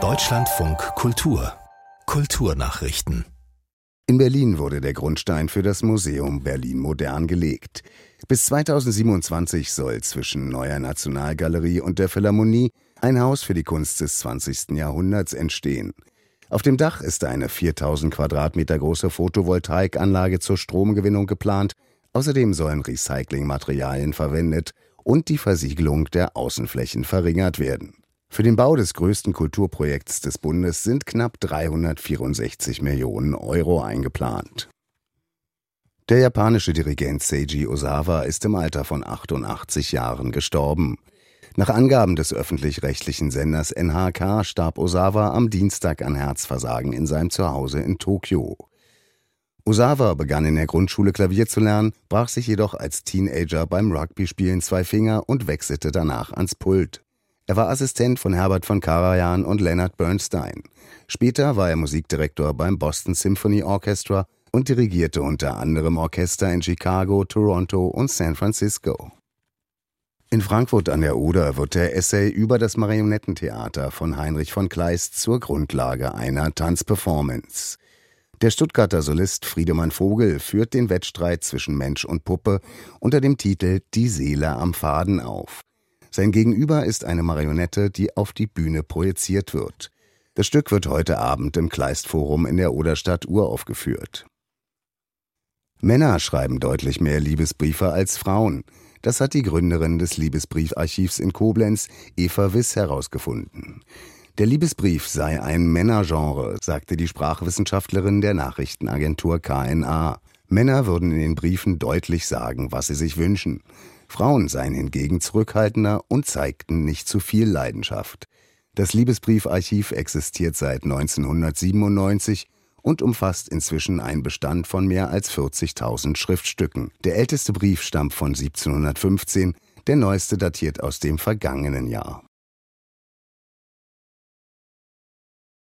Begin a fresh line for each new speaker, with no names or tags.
Deutschlandfunk Kultur Kulturnachrichten
in Berlin wurde der Grundstein für das Museum Berlin Modern gelegt. Bis 2027 soll zwischen Neuer Nationalgalerie und der Philharmonie ein Haus für die Kunst des 20. Jahrhunderts entstehen. Auf dem Dach ist eine 4000 Quadratmeter große Photovoltaikanlage zur Stromgewinnung geplant. Außerdem sollen Recyclingmaterialien verwendet und die Versiegelung der Außenflächen verringert werden. Für den Bau des größten Kulturprojekts des Bundes sind knapp 364 Millionen Euro eingeplant. Der japanische Dirigent Seiji Osawa ist im Alter von 88 Jahren gestorben. Nach Angaben des öffentlich-rechtlichen Senders NHK starb Osawa am Dienstag an Herzversagen in seinem Zuhause in Tokio. Osawa begann in der Grundschule Klavier zu lernen, brach sich jedoch als Teenager beim Rugby-Spielen zwei Finger und wechselte danach ans Pult. Er war Assistent von Herbert von Karajan und Leonard Bernstein. Später war er Musikdirektor beim Boston Symphony Orchestra und dirigierte unter anderem Orchester in Chicago, Toronto und San Francisco. In Frankfurt an der Oder wird der Essay über das Marionettentheater von Heinrich von Kleist zur Grundlage einer Tanzperformance. Der Stuttgarter Solist Friedemann Vogel führt den Wettstreit zwischen Mensch und Puppe unter dem Titel Die Seele am Faden auf. Sein Gegenüber ist eine Marionette, die auf die Bühne projiziert wird. Das Stück wird heute Abend im Kleistforum in der Oderstadt uraufgeführt. Männer schreiben deutlich mehr Liebesbriefe als Frauen. Das hat die Gründerin des Liebesbriefarchivs in Koblenz, Eva Wiss, herausgefunden. Der Liebesbrief sei ein Männergenre, sagte die Sprachwissenschaftlerin der Nachrichtenagentur KNA. Männer würden in den Briefen deutlich sagen, was sie sich wünschen. Frauen seien hingegen zurückhaltender und zeigten nicht zu viel Leidenschaft. Das Liebesbriefarchiv existiert seit 1997 und umfasst inzwischen einen Bestand von mehr als 40.000 Schriftstücken. Der älteste Brief stammt von 1715, der neueste datiert aus dem vergangenen Jahr.